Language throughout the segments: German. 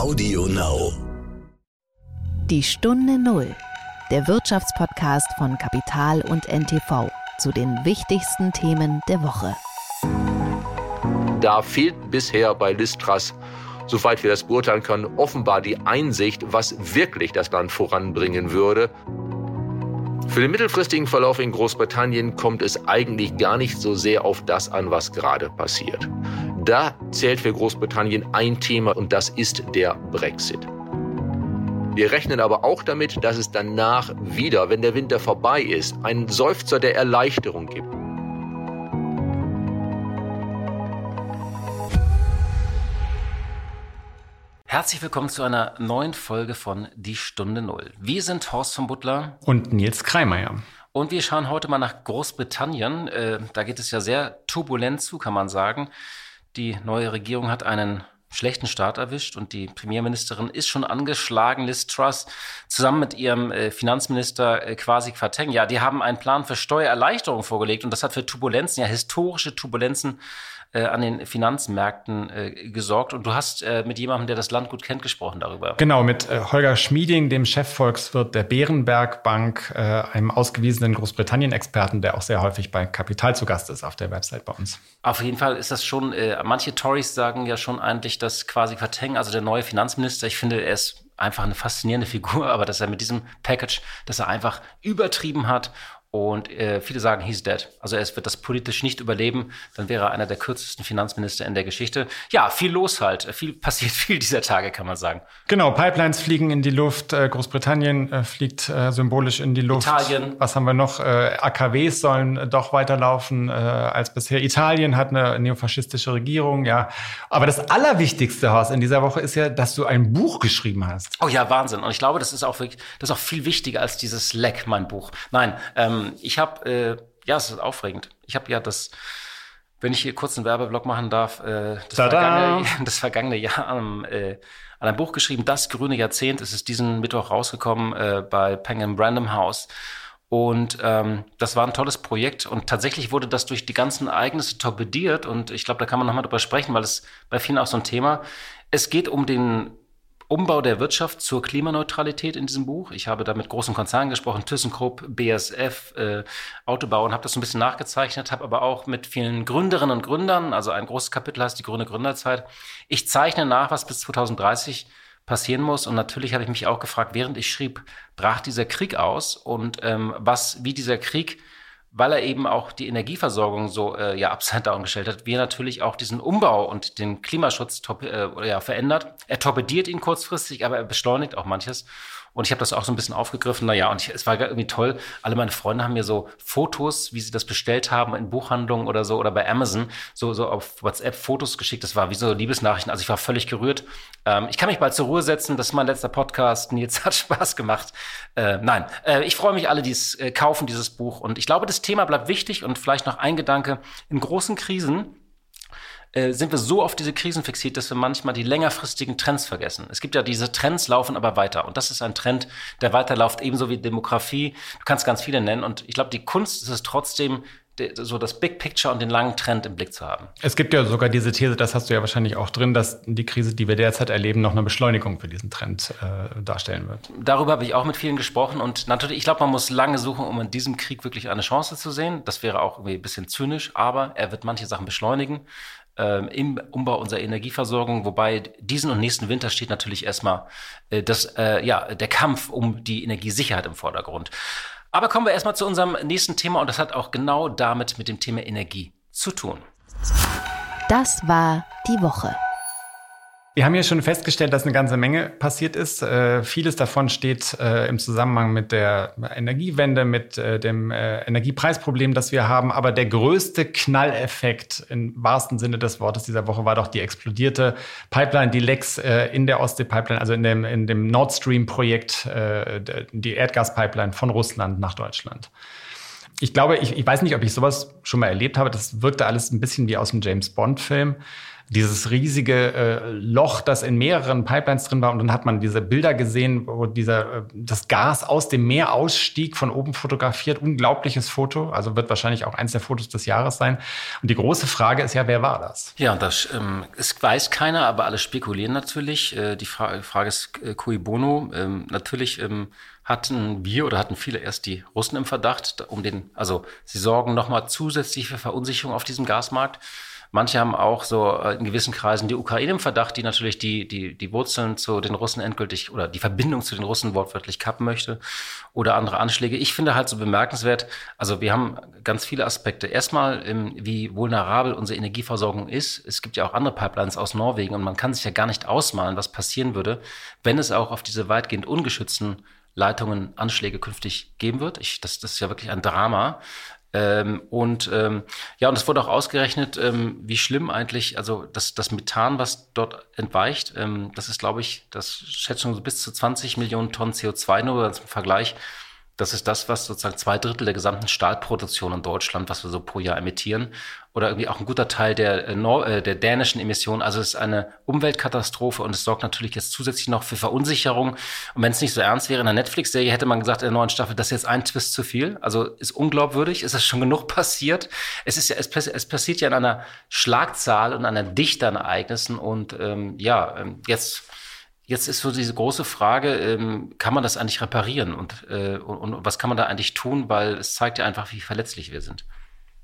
Audio Now. Die Stunde Null, der Wirtschaftspodcast von Kapital und NTV zu den wichtigsten Themen der Woche. Da fehlt bisher bei Listras, soweit wir das beurteilen können, offenbar die Einsicht, was wirklich das Land voranbringen würde. Für den mittelfristigen Verlauf in Großbritannien kommt es eigentlich gar nicht so sehr auf das an, was gerade passiert. Da zählt für Großbritannien ein Thema und das ist der Brexit. Wir rechnen aber auch damit, dass es danach wieder, wenn der Winter vorbei ist, einen Seufzer der Erleichterung gibt. Herzlich willkommen zu einer neuen Folge von Die Stunde Null. Wir sind Horst von Butler und Nils Kreimeier. Und wir schauen heute mal nach Großbritannien. Äh, da geht es ja sehr turbulent zu, kann man sagen. Die neue Regierung hat einen schlechten Start erwischt und die Premierministerin ist schon angeschlagen, Liz Truss, zusammen mit ihrem äh, Finanzminister äh, Kwasi Kwarteng. Ja, die haben einen Plan für Steuererleichterung vorgelegt und das hat für Turbulenzen, ja historische Turbulenzen äh, an den Finanzmärkten äh, gesorgt. Und du hast äh, mit jemandem, der das Land gut kennt, gesprochen darüber. Genau, mit äh, Holger Schmieding, dem Chefvolkswirt der Bärenberg Bank, äh, einem ausgewiesenen Großbritannien-Experten, der auch sehr häufig bei Kapital zu Gast ist auf der Website bei uns. Auf jeden Fall ist das schon, äh, manche Tories sagen ja schon eigentlich, dass quasi Quateng, also der neue Finanzminister, ich finde, er ist einfach eine faszinierende Figur, aber dass er mit diesem Package, dass er einfach übertrieben hat und äh, viele sagen, he's dead. Also er wird das politisch nicht überleben. Dann wäre er einer der kürzesten Finanzminister in der Geschichte. Ja, viel los halt. Viel passiert viel dieser Tage, kann man sagen. Genau, Pipelines fliegen in die Luft. Äh, Großbritannien äh, fliegt äh, symbolisch in die Luft. Italien. Was haben wir noch? Äh, AKWs sollen äh, doch weiterlaufen als bisher. Italien hat eine neofaschistische Regierung, ja. Aber das Allerwichtigste, Horst, in dieser Woche ist ja, dass du ein Buch geschrieben hast. Oh ja, Wahnsinn. Und ich glaube, das ist auch wirklich, das ist auch viel wichtiger als dieses Leck, mein Buch. Nein, ähm, ähm, ich habe, äh, ja, es ist aufregend. Ich habe ja das, wenn ich hier kurz einen Werbeblock machen darf, äh, das, vergangene, das, vergangene, Jahr am, äh, an einem Buch geschrieben, Das grüne Jahrzehnt. Es ist diesen Mittwoch rausgekommen äh, bei Penguin Random House. Und ähm, das war ein tolles Projekt und tatsächlich wurde das durch die ganzen Ereignisse torpediert und ich glaube, da kann man nochmal drüber sprechen, weil es bei vielen auch so ein Thema. Es geht um den Umbau der Wirtschaft zur Klimaneutralität in diesem Buch. Ich habe da mit großen Konzernen gesprochen, ThyssenKrupp, BASF, äh, Autobau und habe das so ein bisschen nachgezeichnet, habe aber auch mit vielen Gründerinnen und Gründern, also ein großes Kapitel heißt die grüne Gründerzeit. Ich zeichne nach, was bis 2030 passieren muss. Und natürlich habe ich mich auch gefragt, während ich schrieb, brach dieser Krieg aus und ähm, was, wie dieser Krieg weil er eben auch die Energieversorgung so äh, ja upside down gestellt hat, wie er natürlich auch diesen Umbau und den Klimaschutz äh, ja, verändert. Er torpediert ihn kurzfristig, aber er beschleunigt auch manches. Und ich habe das auch so ein bisschen aufgegriffen. Naja, und ich, es war irgendwie toll. Alle meine Freunde haben mir so Fotos, wie sie das bestellt haben in Buchhandlungen oder so oder bei Amazon, so, so auf WhatsApp Fotos geschickt. Das war wie so Liebesnachrichten. Also ich war völlig gerührt. Ähm, ich kann mich bald zur Ruhe setzen. Das ist mein letzter Podcast. Nils hat Spaß gemacht. Äh, nein, äh, ich freue mich alle, die es äh, kaufen, dieses Buch. Und ich glaube, das Thema bleibt wichtig. Und vielleicht noch ein Gedanke. In großen Krisen äh, sind wir so auf diese Krisen fixiert, dass wir manchmal die längerfristigen Trends vergessen. Es gibt ja diese Trends laufen aber weiter. Und das ist ein Trend, der weiterläuft, ebenso wie Demografie. Du kannst ganz viele nennen. Und ich glaube, die Kunst ist es trotzdem, so das Big Picture und den langen Trend im Blick zu haben. Es gibt ja sogar diese These, das hast du ja wahrscheinlich auch drin, dass die Krise, die wir derzeit erleben, noch eine Beschleunigung für diesen Trend äh, darstellen wird. Darüber habe ich auch mit vielen gesprochen und natürlich, ich glaube, man muss lange suchen, um in diesem Krieg wirklich eine Chance zu sehen. Das wäre auch irgendwie ein bisschen zynisch, aber er wird manche Sachen beschleunigen ähm, im Umbau unserer Energieversorgung, wobei diesen und nächsten Winter steht natürlich erstmal äh, das, äh, ja, der Kampf um die Energiesicherheit im Vordergrund. Aber kommen wir erstmal zu unserem nächsten Thema und das hat auch genau damit mit dem Thema Energie zu tun. Das war die Woche. Wir haben ja schon festgestellt, dass eine ganze Menge passiert ist. Äh, vieles davon steht äh, im Zusammenhang mit der Energiewende, mit äh, dem äh, Energiepreisproblem, das wir haben. Aber der größte Knalleffekt im wahrsten Sinne des Wortes dieser Woche war doch die explodierte Pipeline, die Lex äh, in der Ostsee-Pipeline, also in dem, in dem Nord Stream-Projekt, äh, die Erdgaspipeline von Russland nach Deutschland. Ich glaube, ich, ich weiß nicht, ob ich sowas schon mal erlebt habe. Das wirkte alles ein bisschen wie aus einem James Bond-Film dieses riesige äh, Loch, das in mehreren Pipelines drin war. Und dann hat man diese Bilder gesehen, wo dieser, äh, das Gas aus dem Meer ausstieg, von oben fotografiert. Unglaubliches Foto. Also wird wahrscheinlich auch eins der Fotos des Jahres sein. Und die große Frage ist ja, wer war das? Ja, das ähm, es weiß keiner, aber alle spekulieren natürlich. Äh, die Fra Frage ist äh, cui bono. Ähm, natürlich ähm, hatten wir oder hatten viele erst die Russen im Verdacht, um den, also sie sorgen nochmal zusätzlich für Verunsicherung auf diesem Gasmarkt. Manche haben auch so äh, in gewissen Kreisen die Ukraine im Verdacht, die natürlich die, die, die Wurzeln zu den Russen endgültig oder die Verbindung zu den Russen wortwörtlich kappen möchte oder andere Anschläge. Ich finde halt so bemerkenswert, also wir haben ganz viele Aspekte. Erstmal, wie vulnerabel unsere Energieversorgung ist. Es gibt ja auch andere Pipelines aus Norwegen und man kann sich ja gar nicht ausmalen, was passieren würde, wenn es auch auf diese weitgehend ungeschützten Leitungen Anschläge künftig geben wird. Ich, das, das ist ja wirklich ein Drama. Ähm, und ähm, ja, und es wurde auch ausgerechnet, ähm, wie schlimm eigentlich, also das, das Methan, was dort entweicht, ähm, das ist, glaube ich, das Schätzung so bis zu 20 Millionen Tonnen CO2 nur zum Vergleich. Das ist das, was sozusagen zwei Drittel der gesamten Stahlproduktion in Deutschland, was wir so pro Jahr emittieren. Oder irgendwie auch ein guter Teil der, äh, äh, der dänischen Emissionen. Also es ist eine Umweltkatastrophe und es sorgt natürlich jetzt zusätzlich noch für Verunsicherung. Und wenn es nicht so ernst wäre, in der Netflix-Serie hätte man gesagt, in der neuen Staffel, das ist jetzt ein Twist zu viel. Also ist unglaubwürdig, ist das schon genug passiert. Es ist ja, es, es passiert ja in einer Schlagzahl und einer Dichte an Ereignissen. Und ähm, ja, ähm, jetzt Jetzt ist so diese große Frage, ähm, kann man das eigentlich reparieren und, äh, und, und was kann man da eigentlich tun, weil es zeigt ja einfach, wie verletzlich wir sind.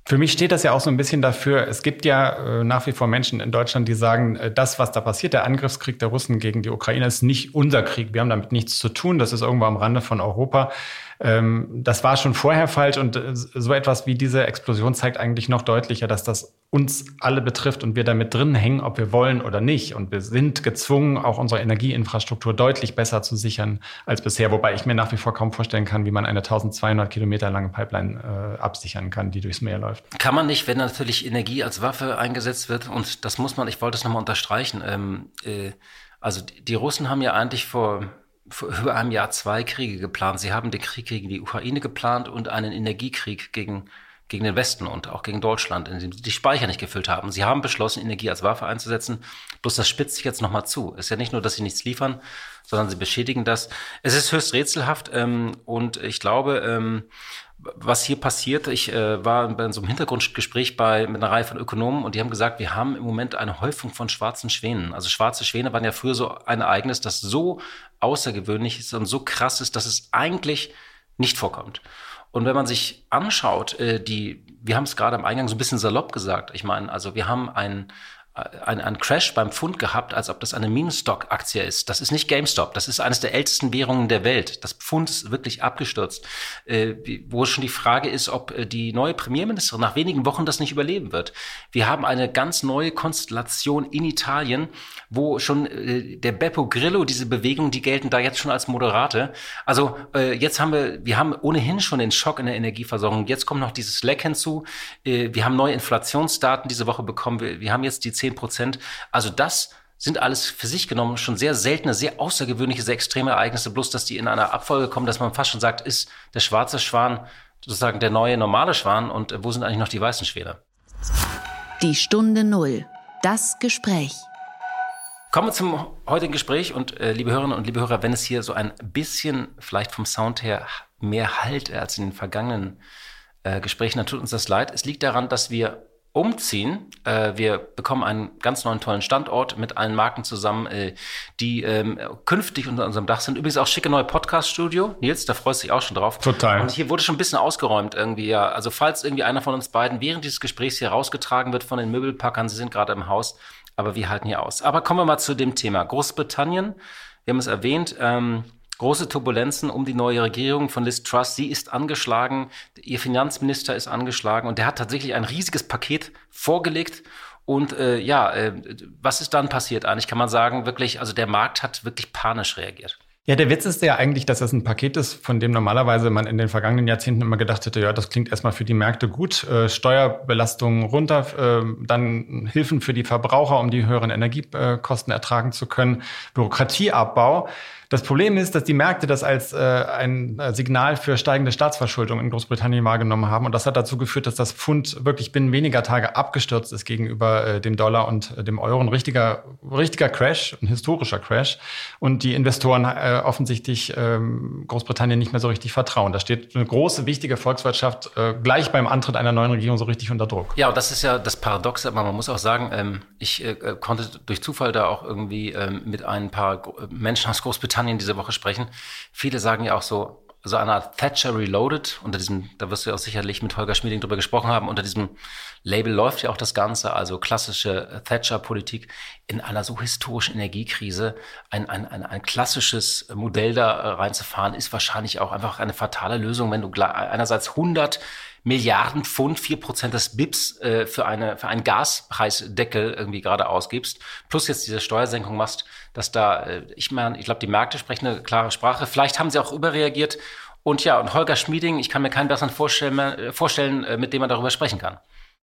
Für mich steht das ja auch so ein bisschen dafür, es gibt ja äh, nach wie vor Menschen in Deutschland, die sagen, äh, das, was da passiert, der Angriffskrieg der Russen gegen die Ukraine, ist nicht unser Krieg. Wir haben damit nichts zu tun. Das ist irgendwo am Rande von Europa. Ähm, das war schon vorher falsch und äh, so etwas wie diese Explosion zeigt eigentlich noch deutlicher, dass das uns alle betrifft und wir damit drin hängen, ob wir wollen oder nicht. Und wir sind gezwungen, auch unsere Energieinfrastruktur deutlich besser zu sichern als bisher. Wobei ich mir nach wie vor kaum vorstellen kann, wie man eine 1200 Kilometer lange Pipeline äh, absichern kann, die durchs Meer läuft. Kann man nicht, wenn natürlich Energie als Waffe eingesetzt wird. Und das muss man, ich wollte es nochmal unterstreichen. Ähm, äh, also die, die Russen haben ja eigentlich vor vor über einem Jahr zwei Kriege geplant. Sie haben den Krieg gegen die Ukraine geplant und einen Energiekrieg gegen, gegen den Westen und auch gegen Deutschland, in dem sie die Speicher nicht gefüllt haben. Sie haben beschlossen, Energie als Waffe einzusetzen. Bloß das spitzt sich jetzt nochmal zu. Es ist ja nicht nur, dass sie nichts liefern, sondern sie beschädigen das. Es ist höchst rätselhaft ähm, und ich glaube, ähm, was hier passiert, ich äh, war bei so einem Hintergrundgespräch bei, mit einer Reihe von Ökonomen und die haben gesagt, wir haben im Moment eine Häufung von schwarzen Schwänen. Also schwarze Schwäne waren ja früher so ein Ereignis, das so außergewöhnlich ist und so krass ist, dass es eigentlich nicht vorkommt. Und wenn man sich anschaut, äh, die, wir haben es gerade am Eingang so ein bisschen salopp gesagt. Ich meine, also wir haben ein, ein, ein Crash beim Pfund gehabt, als ob das eine Meme-Stock-Aktie ist. Das ist nicht GameStop. Das ist eines der ältesten Währungen der Welt. Das Pfund ist wirklich abgestürzt. Äh, wo schon die Frage ist, ob äh, die neue Premierministerin nach wenigen Wochen das nicht überleben wird. Wir haben eine ganz neue Konstellation in Italien, wo schon äh, der Beppo Grillo, diese Bewegungen, die gelten da jetzt schon als Moderate. Also äh, jetzt haben wir, wir haben ohnehin schon den Schock in der Energieversorgung. Jetzt kommt noch dieses Leck hinzu. Äh, wir haben neue Inflationsdaten diese Woche bekommen. Wir, wir haben jetzt die 10 Prozent. Also das sind alles für sich genommen schon sehr seltene, sehr außergewöhnliche, sehr extreme Ereignisse, bloß dass die in einer Abfolge kommen, dass man fast schon sagt, ist der schwarze Schwan sozusagen der neue normale Schwan und wo sind eigentlich noch die weißen Schwäne? Die Stunde Null. Das Gespräch. Kommen wir zum heutigen Gespräch und äh, liebe Hörerinnen und liebe Hörer, wenn es hier so ein bisschen vielleicht vom Sound her mehr halt als in den vergangenen äh, Gesprächen, dann tut uns das leid. Es liegt daran, dass wir umziehen. Äh, wir bekommen einen ganz neuen tollen Standort mit allen Marken zusammen, äh, die ähm, künftig unter unserem Dach sind. Übrigens auch schicke neue Podcast-Studio. Nils, da freust du dich auch schon drauf. Total. Und hier wurde schon ein bisschen ausgeräumt irgendwie, ja. Also falls irgendwie einer von uns beiden während dieses Gesprächs hier rausgetragen wird von den Möbelpackern, sie sind gerade im Haus, aber wir halten hier aus. Aber kommen wir mal zu dem Thema. Großbritannien, wir haben es erwähnt, ähm, große Turbulenzen um die neue Regierung von Liz Truss. Sie ist angeschlagen, ihr Finanzminister ist angeschlagen und der hat tatsächlich ein riesiges Paket vorgelegt. Und äh, ja, äh, was ist dann passiert eigentlich? Kann man sagen, wirklich, also der Markt hat wirklich panisch reagiert. Ja, der Witz ist ja eigentlich, dass das ein Paket ist, von dem normalerweise man in den vergangenen Jahrzehnten immer gedacht hätte, ja, das klingt erstmal für die Märkte gut, äh, Steuerbelastungen runter, äh, dann Hilfen für die Verbraucher, um die höheren Energiekosten ertragen zu können, Bürokratieabbau. Das Problem ist, dass die Märkte das als äh, ein äh, Signal für steigende Staatsverschuldung in Großbritannien wahrgenommen haben. Und das hat dazu geführt, dass das Pfund wirklich binnen weniger Tage abgestürzt ist gegenüber äh, dem Dollar und äh, dem Euro. Ein richtiger, richtiger Crash, ein historischer Crash. Und die Investoren äh, offensichtlich ähm, Großbritannien nicht mehr so richtig vertrauen. Da steht eine große, wichtige Volkswirtschaft äh, gleich beim Antritt einer neuen Regierung so richtig unter Druck. Ja, und das ist ja das Paradoxe, aber man muss auch sagen, ähm, ich äh, konnte durch Zufall da auch irgendwie ähm, mit ein paar Menschen aus Großbritannien Großbritannien diese Woche sprechen. Viele sagen ja auch so, so eine Art Thatcher Reloaded, unter diesem, da wirst du ja auch sicherlich mit Holger Schmieding drüber gesprochen haben, unter diesem Label läuft ja auch das Ganze, also klassische Thatcher-Politik in einer so historischen Energiekrise. Ein, ein, ein, ein klassisches Modell da reinzufahren, ist wahrscheinlich auch einfach eine fatale Lösung, wenn du einerseits 100 Milliarden Pfund, vier Prozent des BIPs äh, für, eine, für einen Gaspreisdeckel irgendwie gerade ausgibst, plus jetzt diese Steuersenkung machst, dass da, äh, ich meine, ich glaube, die Märkte sprechen eine klare Sprache. Vielleicht haben sie auch überreagiert. Und ja, und Holger Schmieding, ich kann mir keinen besseren vorstellen, äh, vorstellen äh, mit dem man darüber sprechen kann.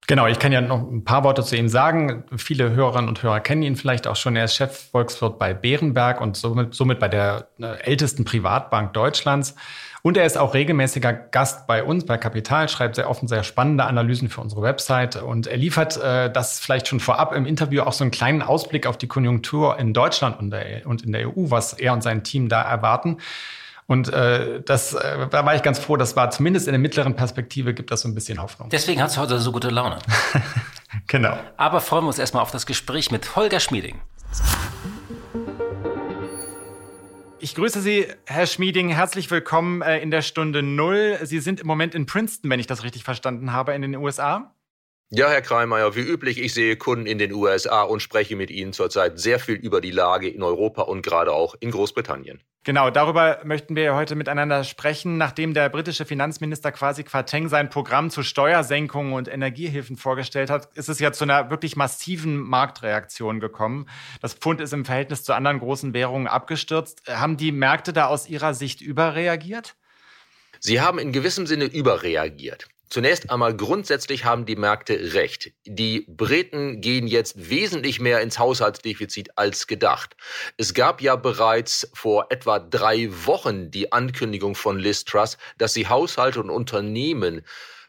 Genau, ich kann ja noch ein paar Worte zu ihm sagen. Viele Hörerinnen und Hörer kennen ihn vielleicht auch schon. Er ist Chefvolkswirt bei Bärenberg und somit, somit bei der äh, ältesten Privatbank Deutschlands. Und er ist auch regelmäßiger Gast bei uns, bei Kapital, schreibt sehr offen sehr spannende Analysen für unsere Website. Und er liefert äh, das vielleicht schon vorab im Interview auch so einen kleinen Ausblick auf die Konjunktur in Deutschland und, der, und in der EU, was er und sein Team da erwarten. Und äh, das, äh, da war ich ganz froh, das war zumindest in der mittleren Perspektive gibt das so ein bisschen Hoffnung. Deswegen hat es heute so gute Laune. genau. Aber freuen wir uns erstmal auf das Gespräch mit Holger Schmieding. Ich grüße Sie, Herr Schmieding. Herzlich willkommen äh, in der Stunde Null. Sie sind im Moment in Princeton, wenn ich das richtig verstanden habe, in den USA. Ja, Herr Kreimeier, wie üblich, ich sehe Kunden in den USA und spreche mit Ihnen zurzeit sehr viel über die Lage in Europa und gerade auch in Großbritannien. Genau, darüber möchten wir heute miteinander sprechen. Nachdem der britische Finanzminister quasi Quateng sein Programm zu Steuersenkungen und Energiehilfen vorgestellt hat, ist es ja zu einer wirklich massiven Marktreaktion gekommen. Das Pfund ist im Verhältnis zu anderen großen Währungen abgestürzt. Haben die Märkte da aus Ihrer Sicht überreagiert? Sie haben in gewissem Sinne überreagiert. Zunächst einmal grundsätzlich haben die Märkte recht. Die Briten gehen jetzt wesentlich mehr ins Haushaltsdefizit als gedacht. Es gab ja bereits vor etwa drei Wochen die Ankündigung von Liz Truss, dass sie Haushalte und Unternehmen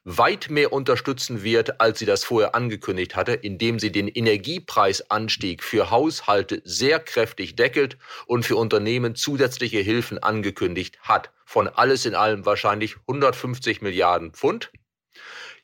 weit mehr unterstützen wird, als sie das vorher angekündigt hatte, indem sie den Energiepreisanstieg für Haushalte sehr kräftig deckelt und für Unternehmen zusätzliche Hilfen angekündigt hat. Von alles in allem wahrscheinlich 150 Milliarden Pfund.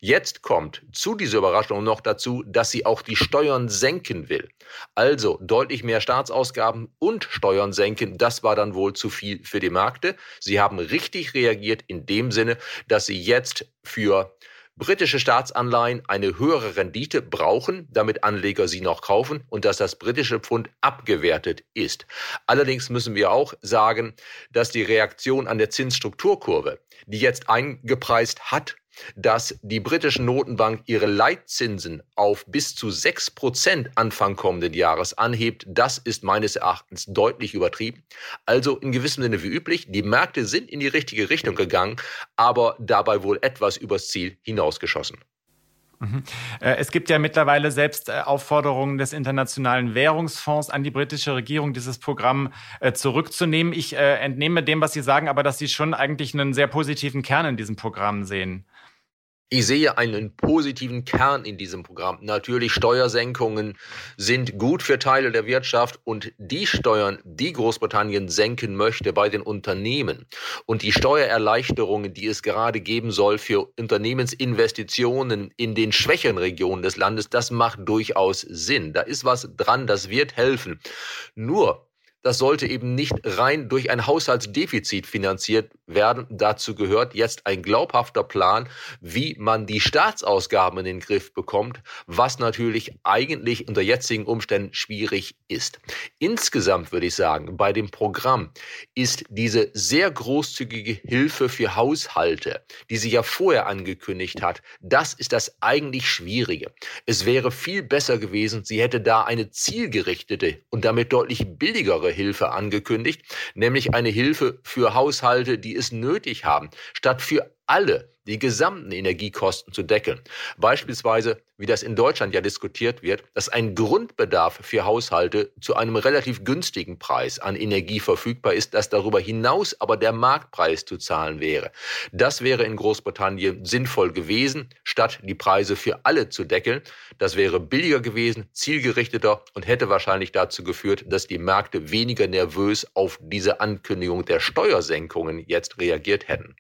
Jetzt kommt zu dieser Überraschung noch dazu, dass sie auch die Steuern senken will. Also deutlich mehr Staatsausgaben und Steuern senken, das war dann wohl zu viel für die Märkte. Sie haben richtig reagiert in dem Sinne, dass sie jetzt für britische Staatsanleihen eine höhere Rendite brauchen, damit Anleger sie noch kaufen und dass das britische Pfund abgewertet ist. Allerdings müssen wir auch sagen, dass die Reaktion an der Zinsstrukturkurve, die jetzt eingepreist hat, dass die britische Notenbank ihre Leitzinsen auf bis zu sechs Prozent Anfang kommenden Jahres anhebt, das ist meines Erachtens deutlich übertrieben. Also in gewissem Sinne wie üblich, die Märkte sind in die richtige Richtung gegangen, aber dabei wohl etwas übers Ziel hinausgeschossen. Mhm. Äh, es gibt ja mittlerweile selbst äh, Aufforderungen des Internationalen Währungsfonds an die britische Regierung, dieses Programm äh, zurückzunehmen. Ich entnehme dem, was Sie sagen, aber dass Sie schon eigentlich einen sehr positiven Kern in diesem Programm sehen. Ich sehe einen positiven Kern in diesem Programm. Natürlich, Steuersenkungen sind gut für Teile der Wirtschaft und die Steuern, die Großbritannien senken möchte bei den Unternehmen und die Steuererleichterungen, die es gerade geben soll für Unternehmensinvestitionen in den schwächeren Regionen des Landes, das macht durchaus Sinn. Da ist was dran, das wird helfen. Nur das sollte eben nicht rein durch ein Haushaltsdefizit finanziert werden. Dazu gehört jetzt ein glaubhafter Plan, wie man die Staatsausgaben in den Griff bekommt, was natürlich eigentlich unter jetzigen Umständen schwierig ist. Insgesamt würde ich sagen, bei dem Programm ist diese sehr großzügige Hilfe für Haushalte, die sie ja vorher angekündigt hat, das ist das eigentlich Schwierige. Es wäre viel besser gewesen, sie hätte da eine zielgerichtete und damit deutlich billigere Hilfe angekündigt, nämlich eine Hilfe für Haushalte, die es nötig haben, statt für alle die gesamten Energiekosten zu deckeln. Beispielsweise, wie das in Deutschland ja diskutiert wird, dass ein Grundbedarf für Haushalte zu einem relativ günstigen Preis an Energie verfügbar ist, dass darüber hinaus aber der Marktpreis zu zahlen wäre. Das wäre in Großbritannien sinnvoll gewesen, statt die Preise für alle zu deckeln. Das wäre billiger gewesen, zielgerichteter und hätte wahrscheinlich dazu geführt, dass die Märkte weniger nervös auf diese Ankündigung der Steuersenkungen jetzt reagiert hätten.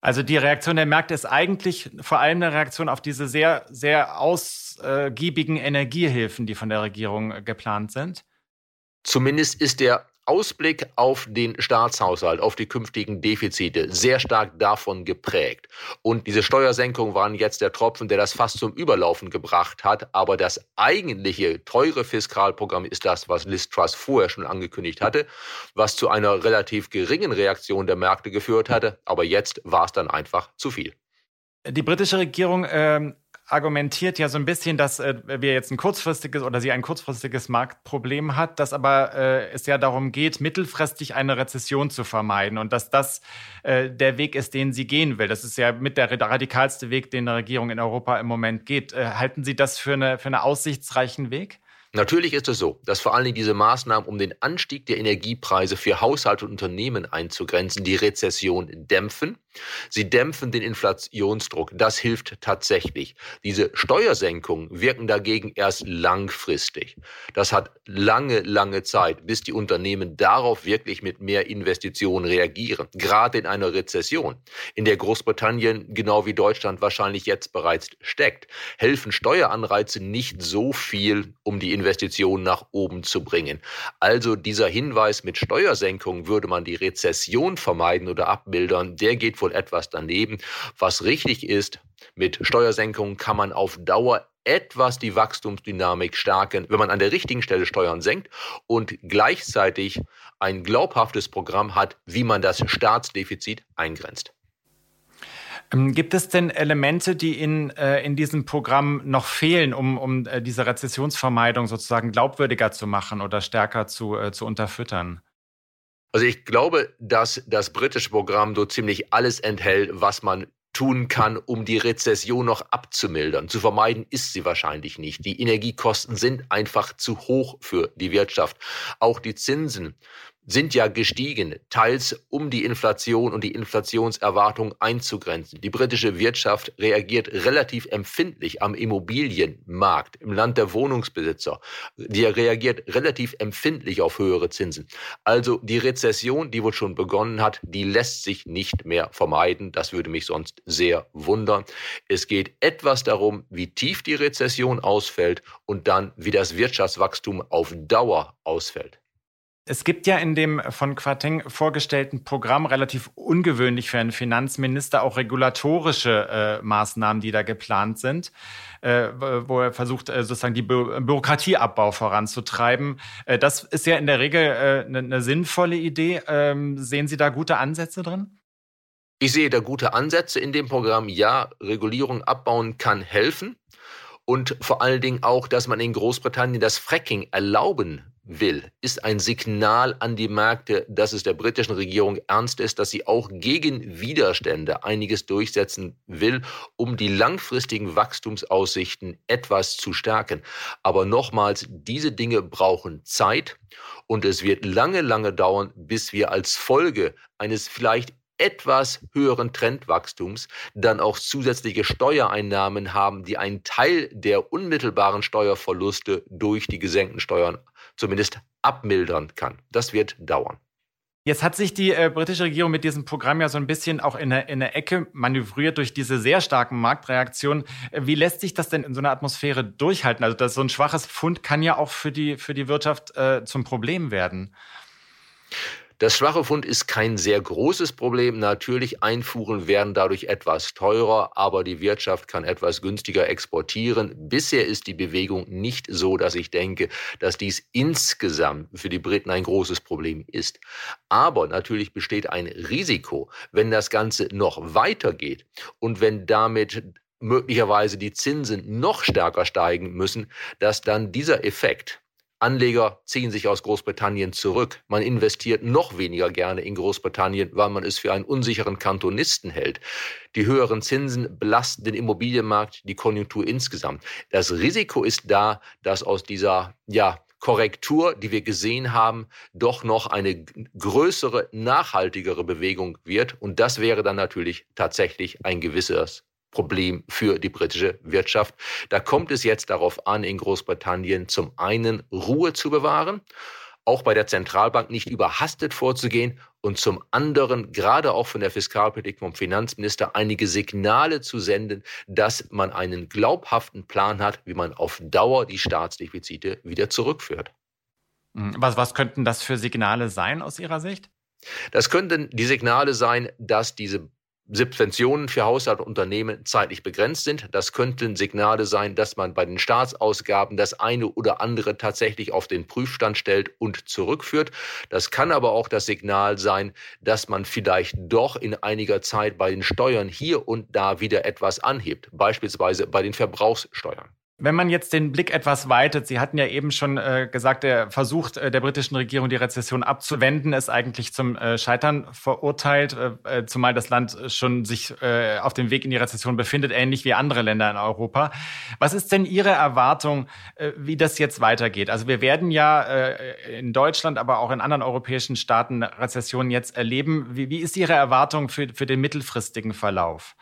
Also die Reaktion der Märkte ist eigentlich vor allem eine Reaktion auf diese sehr, sehr ausgiebigen Energiehilfen, die von der Regierung geplant sind. Zumindest ist der Ausblick auf den Staatshaushalt, auf die künftigen Defizite sehr stark davon geprägt. Und diese Steuersenkungen waren jetzt der Tropfen, der das fast zum Überlaufen gebracht hat. Aber das eigentliche teure Fiskalprogramm ist das, was Liz Truss vorher schon angekündigt hatte, was zu einer relativ geringen Reaktion der Märkte geführt hatte. Aber jetzt war es dann einfach zu viel. Die britische Regierung ähm, argumentiert ja so ein bisschen, dass äh, wir jetzt ein kurzfristiges oder sie ein kurzfristiges Marktproblem hat, dass aber äh, es ja darum geht, mittelfristig eine Rezession zu vermeiden und dass das äh, der Weg ist, den sie gehen will. Das ist ja mit der radikalste Weg, den eine Regierung in Europa im Moment geht. Äh, halten Sie das für, eine, für einen aussichtsreichen Weg? Natürlich ist es so, dass vor allen Dingen diese Maßnahmen, um den Anstieg der Energiepreise für Haushalte und Unternehmen einzugrenzen, die Rezession dämpfen. Sie dämpfen den Inflationsdruck. Das hilft tatsächlich. Diese Steuersenkungen wirken dagegen erst langfristig. Das hat lange, lange Zeit, bis die Unternehmen darauf wirklich mit mehr Investitionen reagieren. Gerade in einer Rezession, in der Großbritannien genau wie Deutschland wahrscheinlich jetzt bereits steckt, helfen Steueranreize nicht so viel, um die Investitionen nach oben zu bringen. Also dieser Hinweis mit Steuersenkungen würde man die Rezession vermeiden oder abmildern, der geht wohl etwas daneben. Was richtig ist, mit Steuersenkungen kann man auf Dauer etwas die Wachstumsdynamik stärken, wenn man an der richtigen Stelle Steuern senkt und gleichzeitig ein glaubhaftes Programm hat, wie man das Staatsdefizit eingrenzt. Ähm, gibt es denn Elemente, die in, äh, in diesem Programm noch fehlen, um, um äh, diese Rezessionsvermeidung sozusagen glaubwürdiger zu machen oder stärker zu, äh, zu unterfüttern? Also ich glaube, dass das britische Programm so ziemlich alles enthält, was man tun kann, um die Rezession noch abzumildern. Zu vermeiden ist sie wahrscheinlich nicht. Die Energiekosten sind einfach zu hoch für die Wirtschaft. Auch die Zinsen sind ja gestiegen, teils um die Inflation und die Inflationserwartung einzugrenzen. Die britische Wirtschaft reagiert relativ empfindlich am Immobilienmarkt im Land der Wohnungsbesitzer. Die reagiert relativ empfindlich auf höhere Zinsen. Also die Rezession, die wohl schon begonnen hat, die lässt sich nicht mehr vermeiden. Das würde mich sonst sehr wundern. Es geht etwas darum, wie tief die Rezession ausfällt und dann, wie das Wirtschaftswachstum auf Dauer ausfällt. Es gibt ja in dem von Quateng vorgestellten Programm relativ ungewöhnlich für einen Finanzminister auch regulatorische äh, Maßnahmen, die da geplant sind, äh, wo er versucht, äh, sozusagen die Bü Bürokratieabbau voranzutreiben. Äh, das ist ja in der Regel eine äh, ne sinnvolle Idee. Ähm, sehen Sie da gute Ansätze drin? Ich sehe da gute Ansätze in dem Programm. Ja, Regulierung abbauen kann helfen. Und vor allen Dingen auch, dass man in Großbritannien das Fracking erlauben will, ist ein Signal an die Märkte, dass es der britischen Regierung ernst ist, dass sie auch gegen Widerstände einiges durchsetzen will, um die langfristigen Wachstumsaussichten etwas zu stärken. Aber nochmals, diese Dinge brauchen Zeit und es wird lange, lange dauern, bis wir als Folge eines vielleicht etwas höheren Trendwachstums dann auch zusätzliche Steuereinnahmen haben, die einen Teil der unmittelbaren Steuerverluste durch die gesenkten Steuern zumindest abmildern kann. Das wird dauern. Jetzt hat sich die äh, britische Regierung mit diesem Programm ja so ein bisschen auch in eine, in eine Ecke manövriert durch diese sehr starken Marktreaktionen. Äh, wie lässt sich das denn in so einer Atmosphäre durchhalten? Also das, so ein schwaches Pfund kann ja auch für die, für die Wirtschaft äh, zum Problem werden. Das schwache Pfund ist kein sehr großes Problem. Natürlich, Einfuhren werden dadurch etwas teurer, aber die Wirtschaft kann etwas günstiger exportieren. Bisher ist die Bewegung nicht so, dass ich denke, dass dies insgesamt für die Briten ein großes Problem ist. Aber natürlich besteht ein Risiko, wenn das Ganze noch weitergeht und wenn damit möglicherweise die Zinsen noch stärker steigen müssen, dass dann dieser Effekt Anleger ziehen sich aus Großbritannien zurück. Man investiert noch weniger gerne in Großbritannien, weil man es für einen unsicheren Kantonisten hält. Die höheren Zinsen belasten den Immobilienmarkt, die Konjunktur insgesamt. Das Risiko ist da, dass aus dieser, ja, Korrektur, die wir gesehen haben, doch noch eine größere, nachhaltigere Bewegung wird. Und das wäre dann natürlich tatsächlich ein gewisses Problem für die britische Wirtschaft. Da kommt es jetzt darauf an, in Großbritannien zum einen Ruhe zu bewahren, auch bei der Zentralbank nicht überhastet vorzugehen und zum anderen gerade auch von der Fiskalpolitik vom Finanzminister einige Signale zu senden, dass man einen glaubhaften Plan hat, wie man auf Dauer die Staatsdefizite wieder zurückführt. Hm, was, was könnten das für Signale sein aus Ihrer Sicht? Das könnten die Signale sein, dass diese Subventionen für Haushalte und Unternehmen zeitlich begrenzt sind. Das könnten Signale sein, dass man bei den Staatsausgaben das eine oder andere tatsächlich auf den Prüfstand stellt und zurückführt. Das kann aber auch das Signal sein, dass man vielleicht doch in einiger Zeit bei den Steuern hier und da wieder etwas anhebt, beispielsweise bei den Verbrauchssteuern. Wenn man jetzt den Blick etwas weitet, Sie hatten ja eben schon äh, gesagt, der Versuch äh, der britischen Regierung, die Rezession abzuwenden, ist eigentlich zum äh, Scheitern verurteilt, äh, äh, zumal das Land schon sich auf dem Weg in die Rezession befindet, ähnlich wie andere Länder in Europa. Was ist denn Ihre Erwartung, wie das jetzt weitergeht? Also wir werden ja in Deutschland, aber auch in anderen europäischen Staaten Rezessionen jetzt erleben. Wie, wie ist Ihre Erwartung für, für den mittelfristigen Verlauf?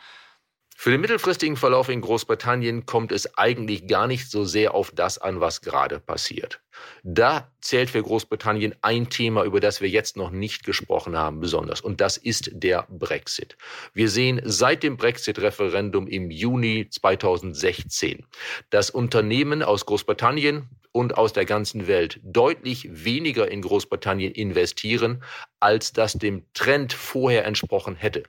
Für den mittelfristigen Verlauf in Großbritannien kommt es eigentlich gar nicht so sehr auf das an, was gerade passiert. Da zählt für Großbritannien ein Thema, über das wir jetzt noch nicht gesprochen haben, besonders. Und das ist der Brexit. Wir sehen seit dem Brexit-Referendum im Juni 2016, dass Unternehmen aus Großbritannien und aus der ganzen Welt deutlich weniger in Großbritannien investieren, als das dem Trend vorher entsprochen hätte.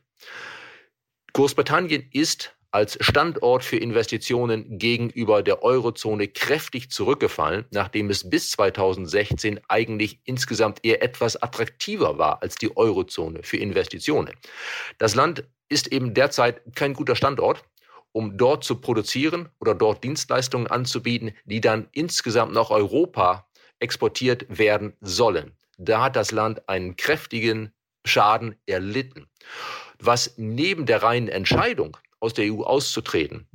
Großbritannien ist als Standort für Investitionen gegenüber der Eurozone kräftig zurückgefallen, nachdem es bis 2016 eigentlich insgesamt eher etwas attraktiver war als die Eurozone für Investitionen. Das Land ist eben derzeit kein guter Standort, um dort zu produzieren oder dort Dienstleistungen anzubieten, die dann insgesamt nach Europa exportiert werden sollen. Da hat das Land einen kräftigen Schaden erlitten was neben der reinen Entscheidung, aus der EU auszutreten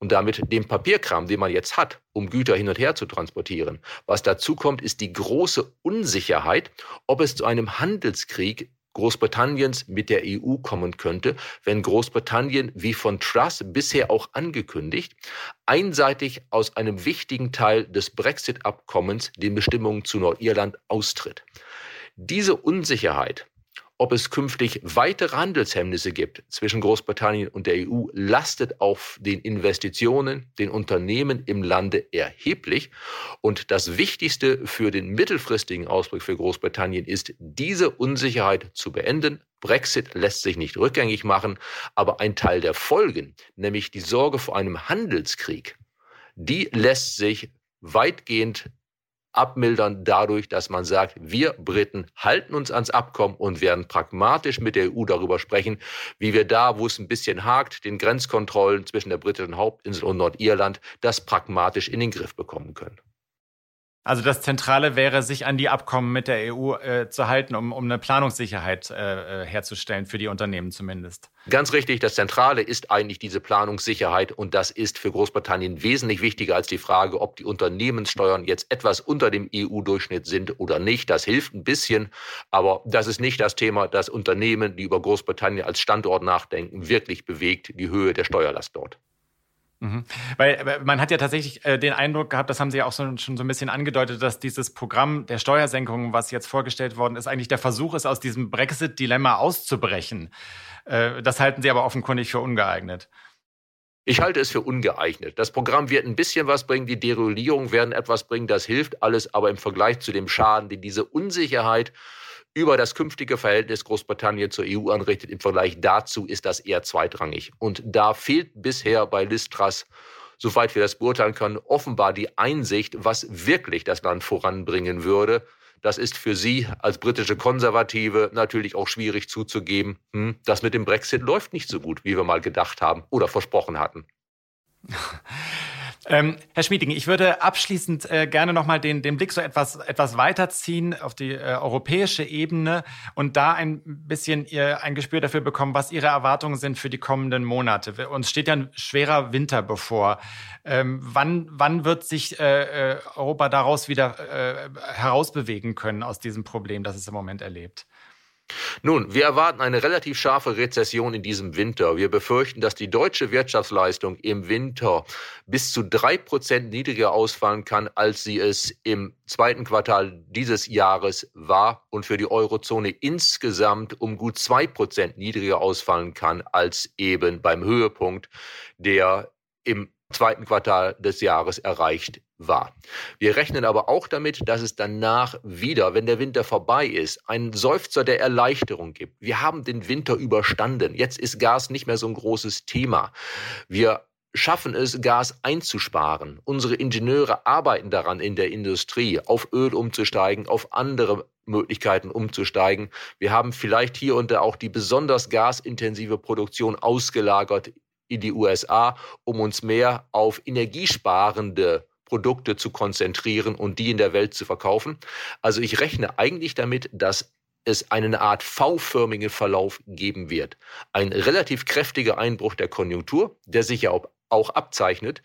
und damit dem Papierkram, den man jetzt hat, um Güter hin und her zu transportieren, was dazu kommt, ist die große Unsicherheit, ob es zu einem Handelskrieg Großbritanniens mit der EU kommen könnte, wenn Großbritannien, wie von Truss bisher auch angekündigt, einseitig aus einem wichtigen Teil des Brexit-Abkommens, den Bestimmungen zu Nordirland, austritt. Diese Unsicherheit ob es künftig weitere Handelshemmnisse gibt zwischen Großbritannien und der EU, lastet auf den Investitionen, den Unternehmen im Lande erheblich. Und das Wichtigste für den mittelfristigen Ausblick für Großbritannien ist, diese Unsicherheit zu beenden. Brexit lässt sich nicht rückgängig machen, aber ein Teil der Folgen, nämlich die Sorge vor einem Handelskrieg, die lässt sich weitgehend abmildern dadurch, dass man sagt, wir Briten halten uns ans Abkommen und werden pragmatisch mit der EU darüber sprechen, wie wir da, wo es ein bisschen hakt, den Grenzkontrollen zwischen der britischen Hauptinsel und Nordirland, das pragmatisch in den Griff bekommen können. Also das Zentrale wäre, sich an die Abkommen mit der EU äh, zu halten, um, um eine Planungssicherheit äh, äh, herzustellen, für die Unternehmen zumindest. Ganz richtig, das Zentrale ist eigentlich diese Planungssicherheit und das ist für Großbritannien wesentlich wichtiger als die Frage, ob die Unternehmenssteuern jetzt etwas unter dem EU-Durchschnitt sind oder nicht. Das hilft ein bisschen, aber das ist nicht das Thema, das Unternehmen, die über Großbritannien als Standort nachdenken, wirklich bewegt, die Höhe der Steuerlast dort. Mhm. Weil man hat ja tatsächlich äh, den Eindruck gehabt, das haben Sie ja auch so, schon so ein bisschen angedeutet, dass dieses Programm der Steuersenkung, was jetzt vorgestellt worden ist, eigentlich der Versuch ist, aus diesem Brexit-Dilemma auszubrechen. Äh, das halten Sie aber offenkundig für ungeeignet. Ich halte es für ungeeignet. Das Programm wird ein bisschen was bringen, die Deregulierung werden etwas bringen, das hilft alles, aber im Vergleich zu dem Schaden, den diese Unsicherheit über das künftige Verhältnis Großbritannien zur EU anrichtet. Im Vergleich dazu ist das eher zweitrangig. Und da fehlt bisher bei Listras, soweit wir das beurteilen können, offenbar die Einsicht, was wirklich das Land voranbringen würde. Das ist für Sie als britische Konservative natürlich auch schwierig zuzugeben. Hm, das mit dem Brexit läuft nicht so gut, wie wir mal gedacht haben oder versprochen hatten. Ähm, Herr Schmieding, ich würde abschließend äh, gerne nochmal den, den Blick so etwas, etwas weiterziehen auf die äh, europäische Ebene und da ein bisschen ihr, ein Gespür dafür bekommen, was Ihre Erwartungen sind für die kommenden Monate. Uns steht ja ein schwerer Winter bevor. Ähm, wann, wann wird sich äh, äh Europa daraus wieder äh, herausbewegen können aus diesem Problem, das es im Moment erlebt? Nun, wir erwarten eine relativ scharfe Rezession in diesem Winter. Wir befürchten, dass die deutsche Wirtschaftsleistung im Winter bis zu drei Prozent niedriger ausfallen kann, als sie es im zweiten Quartal dieses Jahres war und für die Eurozone insgesamt um gut zwei Prozent niedriger ausfallen kann, als eben beim Höhepunkt, der im zweiten Quartal des Jahres erreicht war. Wir rechnen aber auch damit, dass es danach wieder, wenn der Winter vorbei ist, einen Seufzer der Erleichterung gibt. Wir haben den Winter überstanden. Jetzt ist Gas nicht mehr so ein großes Thema. Wir schaffen es, Gas einzusparen. Unsere Ingenieure arbeiten daran in der Industrie, auf Öl umzusteigen, auf andere Möglichkeiten umzusteigen. Wir haben vielleicht hier und da auch die besonders gasintensive Produktion ausgelagert in die USA, um uns mehr auf energiesparende Produkte zu konzentrieren und die in der Welt zu verkaufen. Also ich rechne eigentlich damit, dass es eine Art V-förmigen Verlauf geben wird. Ein relativ kräftiger Einbruch der Konjunktur, der sich ja auch abzeichnet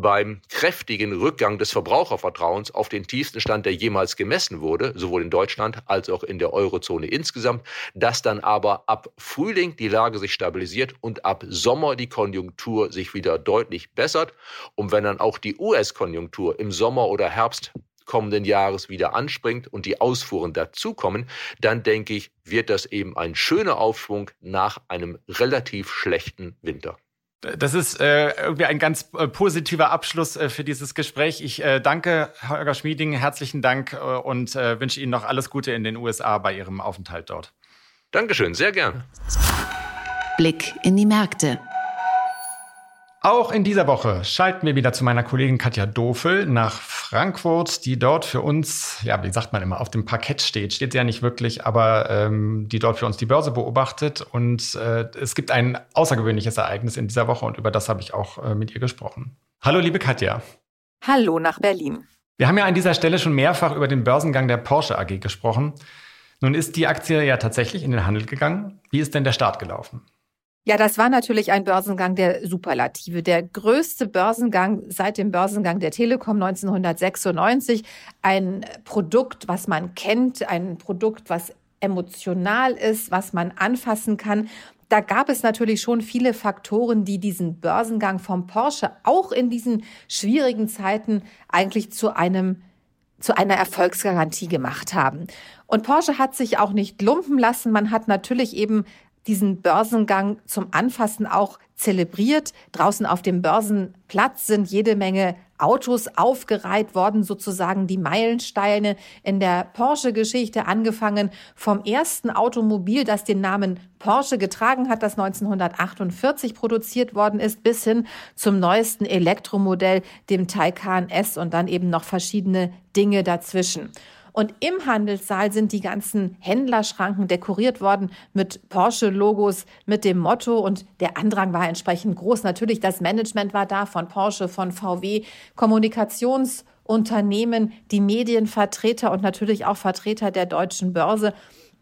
beim kräftigen Rückgang des Verbrauchervertrauens auf den tiefsten Stand, der jemals gemessen wurde, sowohl in Deutschland als auch in der Eurozone insgesamt, dass dann aber ab Frühling die Lage sich stabilisiert und ab Sommer die Konjunktur sich wieder deutlich bessert. Und wenn dann auch die US-Konjunktur im Sommer oder Herbst kommenden Jahres wieder anspringt und die Ausfuhren dazukommen, dann denke ich, wird das eben ein schöner Aufschwung nach einem relativ schlechten Winter. Das ist äh, irgendwie ein ganz äh, positiver Abschluss äh, für dieses Gespräch. Ich äh, danke Holger Schmieding, herzlichen Dank äh, und äh, wünsche Ihnen noch alles Gute in den USA bei Ihrem Aufenthalt dort. Dankeschön, sehr gern. Blick in die Märkte. Auch in dieser Woche schalten wir wieder zu meiner Kollegin Katja Dofel nach Frankfurt, die dort für uns, ja, wie sagt man immer, auf dem Parkett steht. Steht sie ja nicht wirklich, aber ähm, die dort für uns die Börse beobachtet. Und äh, es gibt ein außergewöhnliches Ereignis in dieser Woche und über das habe ich auch äh, mit ihr gesprochen. Hallo, liebe Katja. Hallo nach Berlin. Wir haben ja an dieser Stelle schon mehrfach über den Börsengang der Porsche AG gesprochen. Nun ist die Aktie ja tatsächlich in den Handel gegangen. Wie ist denn der Start gelaufen? Ja, das war natürlich ein Börsengang der Superlative. Der größte Börsengang seit dem Börsengang der Telekom 1996. Ein Produkt, was man kennt, ein Produkt, was emotional ist, was man anfassen kann. Da gab es natürlich schon viele Faktoren, die diesen Börsengang vom Porsche auch in diesen schwierigen Zeiten eigentlich zu einem zu einer Erfolgsgarantie gemacht haben. Und Porsche hat sich auch nicht lumpen lassen. Man hat natürlich eben diesen Börsengang zum Anfassen auch zelebriert. Draußen auf dem Börsenplatz sind jede Menge Autos aufgereiht worden, sozusagen die Meilensteine in der Porsche-Geschichte, angefangen vom ersten Automobil, das den Namen Porsche getragen hat, das 1948 produziert worden ist, bis hin zum neuesten Elektromodell, dem Taycan S und dann eben noch verschiedene Dinge dazwischen. Und im Handelssaal sind die ganzen Händlerschranken dekoriert worden mit Porsche-Logos, mit dem Motto. Und der Andrang war entsprechend groß. Natürlich, das Management war da von Porsche, von VW, Kommunikationsunternehmen, die Medienvertreter und natürlich auch Vertreter der deutschen Börse.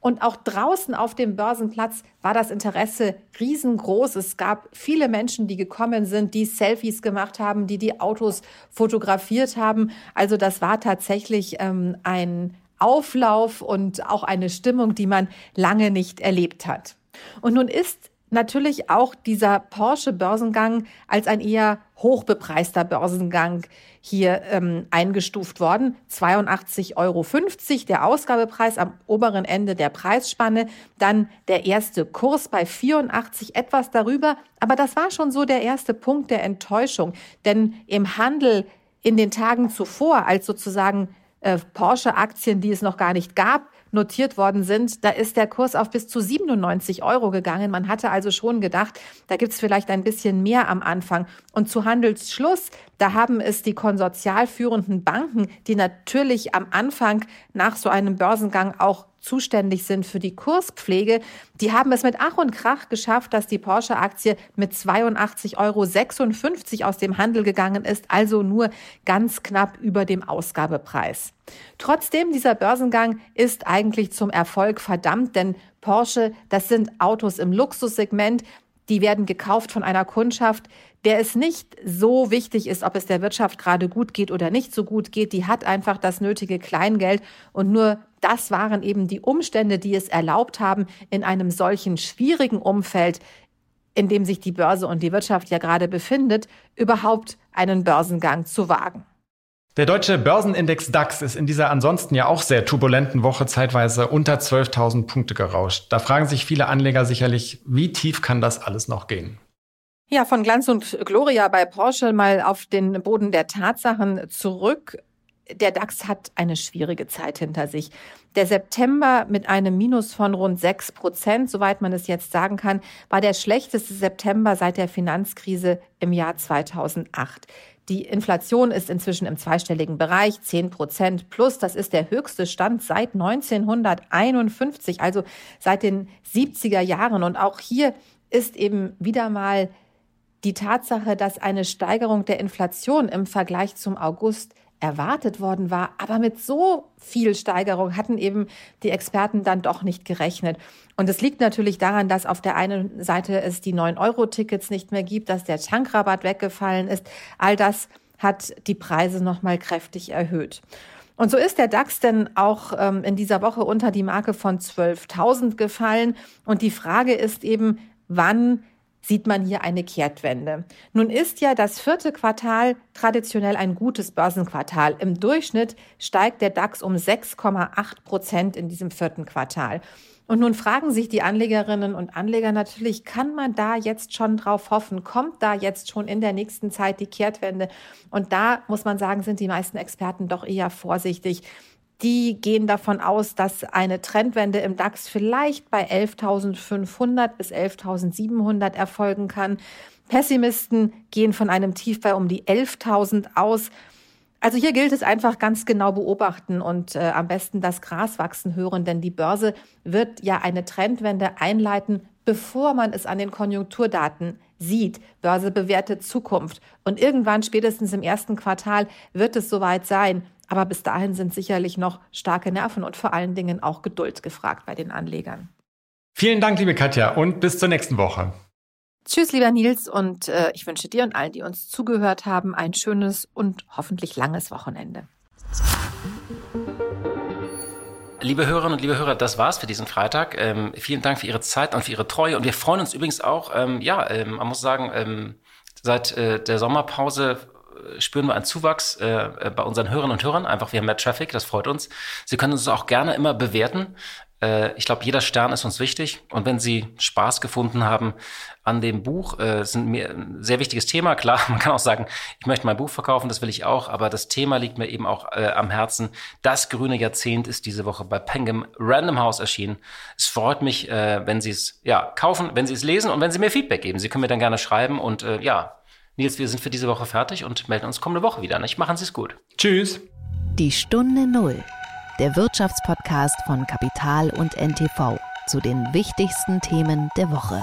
Und auch draußen auf dem Börsenplatz war das Interesse riesengroß. Es gab viele Menschen, die gekommen sind, die Selfies gemacht haben, die die Autos fotografiert haben. Also das war tatsächlich ähm, ein Auflauf und auch eine Stimmung, die man lange nicht erlebt hat. Und nun ist natürlich auch dieser Porsche-Börsengang als ein eher hochbepreister Börsengang hier ähm, eingestuft worden. 82,50 Euro der Ausgabepreis am oberen Ende der Preisspanne. Dann der erste Kurs bei 84, etwas darüber. Aber das war schon so der erste Punkt der Enttäuschung. Denn im Handel in den Tagen zuvor, als sozusagen äh, Porsche-Aktien, die es noch gar nicht gab, notiert worden sind, da ist der Kurs auf bis zu 97 Euro gegangen. Man hatte also schon gedacht, da gibt's vielleicht ein bisschen mehr am Anfang. Und zu Handelsschluss, Da haben es die konsortialführenden Banken, die natürlich am Anfang nach so einem Börsengang auch zuständig sind für die Kurspflege, die haben es mit Ach und Krach geschafft, dass die Porsche-Aktie mit 82,56 Euro aus dem Handel gegangen ist, also nur ganz knapp über dem Ausgabepreis. Trotzdem, dieser Börsengang ist eigentlich zum Erfolg verdammt, denn Porsche, das sind Autos im Luxussegment, die werden gekauft von einer Kundschaft, der es nicht so wichtig ist, ob es der Wirtschaft gerade gut geht oder nicht so gut geht. Die hat einfach das nötige Kleingeld und nur das waren eben die Umstände, die es erlaubt haben, in einem solchen schwierigen Umfeld, in dem sich die Börse und die Wirtschaft ja gerade befindet, überhaupt einen Börsengang zu wagen. Der deutsche Börsenindex DAX ist in dieser ansonsten ja auch sehr turbulenten Woche zeitweise unter 12.000 Punkte gerauscht. Da fragen sich viele Anleger sicherlich, wie tief kann das alles noch gehen? Ja, von Glanz und Gloria bei Porsche mal auf den Boden der Tatsachen zurück. Der DAX hat eine schwierige Zeit hinter sich. Der September mit einem Minus von rund sechs Prozent, soweit man es jetzt sagen kann, war der schlechteste September seit der Finanzkrise im Jahr 2008. Die Inflation ist inzwischen im zweistelligen Bereich, 10 Prozent plus. Das ist der höchste Stand seit 1951, also seit den 70er Jahren. Und auch hier ist eben wieder mal die Tatsache, dass eine Steigerung der Inflation im Vergleich zum August erwartet worden war. Aber mit so viel Steigerung hatten eben die Experten dann doch nicht gerechnet. Und es liegt natürlich daran, dass auf der einen Seite es die 9-Euro-Tickets nicht mehr gibt, dass der Tankrabatt weggefallen ist. All das hat die Preise nochmal kräftig erhöht. Und so ist der DAX denn auch ähm, in dieser Woche unter die Marke von 12.000 gefallen. Und die Frage ist eben, wann sieht man hier eine Kehrtwende. Nun ist ja das vierte Quartal traditionell ein gutes Börsenquartal. Im Durchschnitt steigt der DAX um 6,8 Prozent in diesem vierten Quartal. Und nun fragen sich die Anlegerinnen und Anleger natürlich, kann man da jetzt schon drauf hoffen? Kommt da jetzt schon in der nächsten Zeit die Kehrtwende? Und da muss man sagen, sind die meisten Experten doch eher vorsichtig. Die gehen davon aus, dass eine Trendwende im DAX vielleicht bei 11.500 bis 11.700 erfolgen kann. Pessimisten gehen von einem Tief bei um die 11.000 aus. Also hier gilt es einfach ganz genau beobachten und äh, am besten das Gras wachsen hören, denn die Börse wird ja eine Trendwende einleiten, bevor man es an den Konjunkturdaten sieht. Börse bewertet Zukunft. Und irgendwann, spätestens im ersten Quartal, wird es soweit sein. Aber bis dahin sind sicherlich noch starke Nerven und vor allen Dingen auch Geduld gefragt bei den Anlegern. Vielen Dank, liebe Katja, und bis zur nächsten Woche. Tschüss, lieber Nils, und äh, ich wünsche dir und allen, die uns zugehört haben, ein schönes und hoffentlich langes Wochenende. Liebe Hörerinnen und liebe Hörer, das war's für diesen Freitag. Ähm, vielen Dank für Ihre Zeit und für Ihre Treue. Und wir freuen uns übrigens auch, ähm, ja, ähm, man muss sagen, ähm, seit äh, der Sommerpause spüren wir einen Zuwachs äh, äh, bei unseren Hörerinnen und Hörern. Einfach, wir haben mehr Traffic, das freut uns. Sie können uns auch gerne immer bewerten. Äh, ich glaube, jeder Stern ist uns wichtig. Und wenn Sie Spaß gefunden haben an dem Buch, äh, sind mir ein sehr wichtiges Thema. Klar, man kann auch sagen, ich möchte mein Buch verkaufen, das will ich auch. Aber das Thema liegt mir eben auch äh, am Herzen. Das grüne Jahrzehnt ist diese Woche bei Penguin Random House erschienen. Es freut mich, äh, wenn Sie es ja kaufen, wenn Sie es lesen und wenn Sie mir Feedback geben. Sie können mir dann gerne schreiben und äh, ja, Nils, wir sind für diese Woche fertig und melden uns kommende Woche wieder. Nicht? Machen Sie es gut. Tschüss. Die Stunde Null, der Wirtschaftspodcast von Kapital und NTV zu den wichtigsten Themen der Woche.